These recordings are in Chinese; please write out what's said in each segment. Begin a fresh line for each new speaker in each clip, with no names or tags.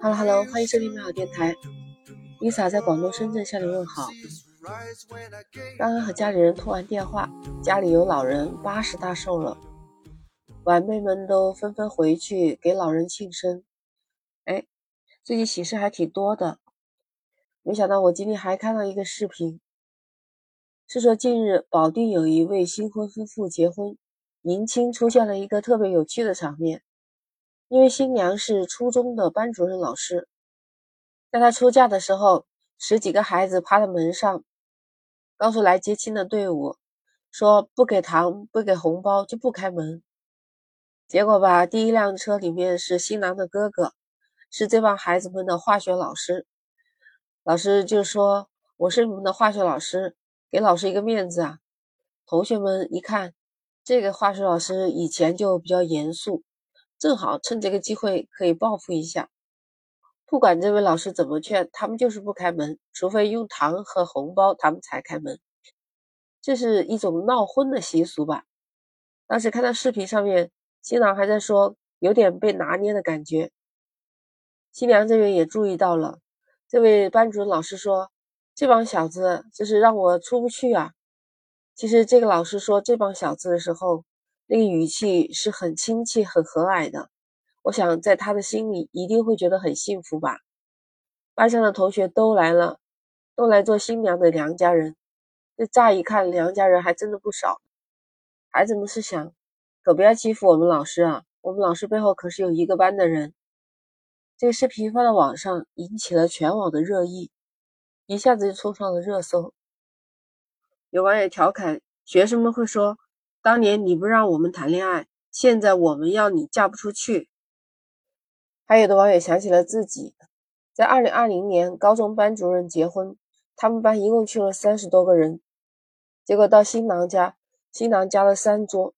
Hello Hello，欢迎收听美好电台。Lisa 在广东深圳向你问好。刚刚和家里人通完电话，家里有老人八十大寿了，晚辈们都纷纷回去给老人庆生。哎，最近喜事还挺多的。没想到我今天还看到一个视频，是说近日保定有一位新婚夫妇结婚，迎亲出现了一个特别有趣的场面。因为新娘是初中的班主任老师，在她出嫁的时候，十几个孩子趴在门上，告诉来接亲的队伍，说不给糖、不给红包就不开门。结果吧，第一辆车里面是新郎的哥哥，是这帮孩子们的化学老师。老师就说：“我是你们的化学老师，给老师一个面子啊。”同学们一看，这个化学老师以前就比较严肃。正好趁这个机会可以报复一下，不管这位老师怎么劝，他们就是不开门，除非用糖和红包，他们才开门。这是一种闹婚的习俗吧？当时看到视频上面，新郎还在说有点被拿捏的感觉。新娘这边也注意到了，这位班主任老师说：“这帮小子就是让我出不去啊。”其实这个老师说这帮小子的时候。那个语气是很亲切、很和蔼的，我想在他的心里一定会觉得很幸福吧。班上的同学都来了，都来做新娘的娘家人。这乍一看，娘家人还真的不少。孩子们是想，可不要欺负我们老师啊！我们老师背后可是有一个班的人。这个视频发到网上，引起了全网的热议，一下子就冲上了热搜。有网友调侃，学生们会说。当年你不让我们谈恋爱，现在我们要你嫁不出去。还有的网友想起了自己在二零二零年高中班主任结婚，他们班一共去了三十多个人，结果到新郎家，新郎加了三桌。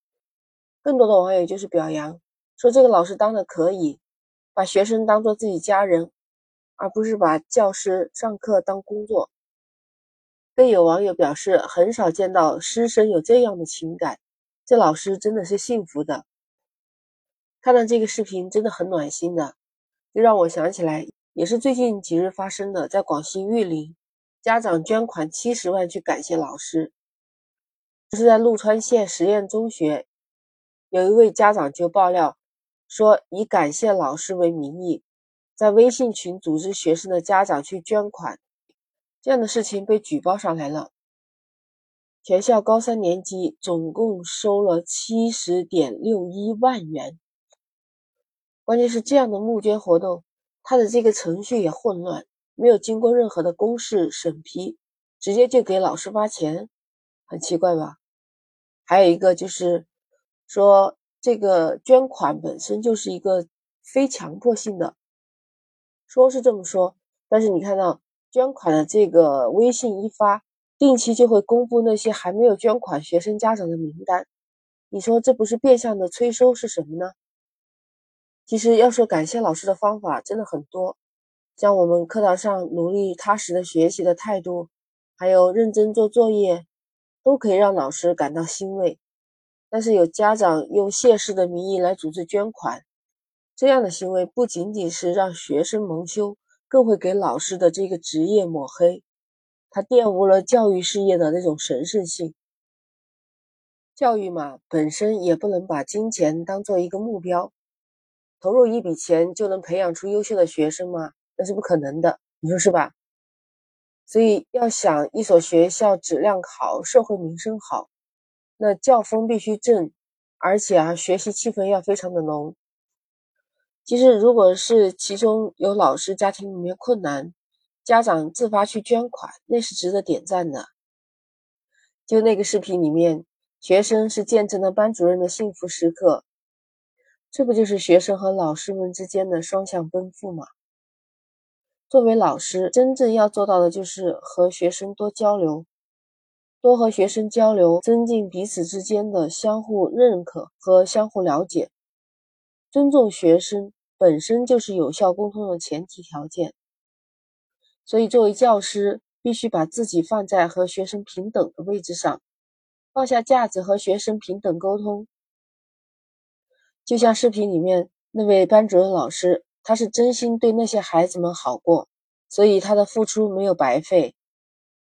更多的网友就是表扬，说这个老师当的可以，把学生当做自己家人，而不是把教师上课当工作。更有网友表示，很少见到师生有这样的情感。这老师真的是幸福的，看到这个视频真的很暖心的，就让我想起来，也是最近几日发生的，在广西玉林，家长捐款七十万去感谢老师，就是在陆川县实验中学，有一位家长就爆料说，以感谢老师为名义，在微信群组织学生的家长去捐款，这样的事情被举报上来了。全校高三年级总共收了七十点六一万元。关键是这样的募捐活动，它的这个程序也混乱，没有经过任何的公示审批，直接就给老师发钱，很奇怪吧？还有一个就是说，这个捐款本身就是一个非强迫性的，说是这么说，但是你看到捐款的这个微信一发。定期就会公布那些还没有捐款学生家长的名单，你说这不是变相的催收是什么呢？其实要说感谢老师的方法真的很多，像我们课堂上努力踏实的学习的态度，还有认真做作业，都可以让老师感到欣慰。但是有家长用谢师的名义来组织捐款，这样的行为不仅仅是让学生蒙羞，更会给老师的这个职业抹黑。他玷污了教育事业的那种神圣性。教育嘛，本身也不能把金钱当做一个目标，投入一笔钱就能培养出优秀的学生吗？那是不可能的，你说是吧？所以要想一所学校质量好、社会名声好，那教风必须正，而且啊，学习气氛要非常的浓。其实，如果是其中有老师家庭里面困难，家长自发去捐款，那是值得点赞的。就那个视频里面，学生是见证了班主任的幸福时刻，这不就是学生和老师们之间的双向奔赴吗？作为老师，真正要做到的就是和学生多交流，多和学生交流，增进彼此之间的相互认可和相互了解。尊重学生本身就是有效沟通的前提条件。所以，作为教师，必须把自己放在和学生平等的位置上，放下架子和学生平等沟通。就像视频里面那位班主任老师，他是真心对那些孩子们好过，所以他的付出没有白费。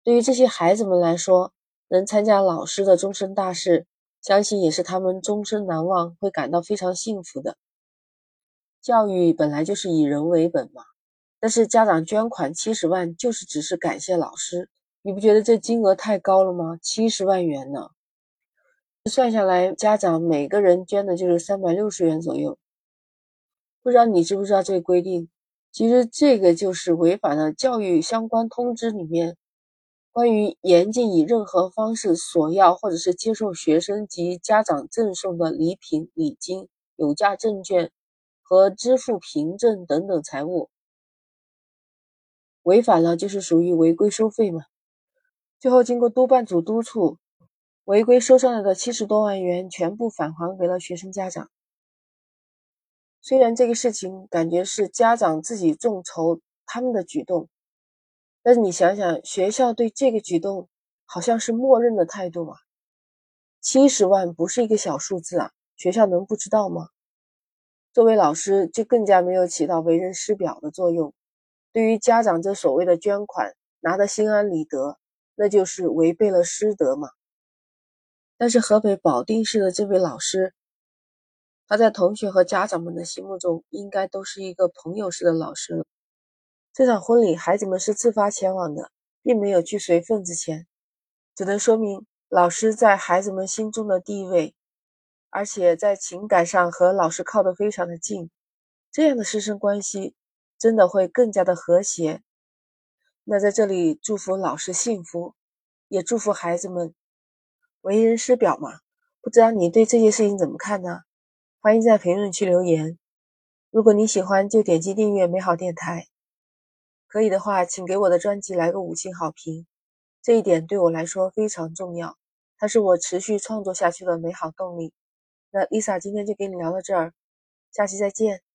对于这些孩子们来说，能参加老师的终身大事，相信也是他们终身难忘，会感到非常幸福的。教育本来就是以人为本嘛，但是家长捐款七十万，就是只是感谢老师，你不觉得这金额太高了吗？七十万元呢，算下来，家长每个人捐的就是三百六十元左右。不知道你知不知道这个规定？其实这个就是违反了教育相关通知里面关于严禁以任何方式索要或者是接受学生及家长赠送的礼品、礼金、有价证券。和支付凭证等等财物，违反了就是属于违规收费嘛。最后经过督办组督促，违规收上来的七十多万元全部返还给了学生家长。虽然这个事情感觉是家长自己众筹他们的举动，但是你想想，学校对这个举动好像是默认的态度嘛。七十万不是一个小数字啊，学校能不知道吗？作为老师，就更加没有起到为人师表的作用。对于家长这所谓的捐款，拿得心安理得，那就是违背了师德嘛。但是河北保定市的这位老师，他在同学和家长们的心目中，应该都是一个朋友式的老师了。这场婚礼，孩子们是自发前往的，并没有去随份子钱，只能说明老师在孩子们心中的地位。而且在情感上和老师靠得非常的近，这样的师生关系真的会更加的和谐。那在这里祝福老师幸福，也祝福孩子们为人师表嘛。不知道你对这件事情怎么看呢？欢迎在评论区留言。如果你喜欢，就点击订阅美好电台。可以的话，请给我的专辑来个五星好评，这一点对我来说非常重要，它是我持续创作下去的美好动力。那 Lisa 今天就跟你聊到这儿，下期再见。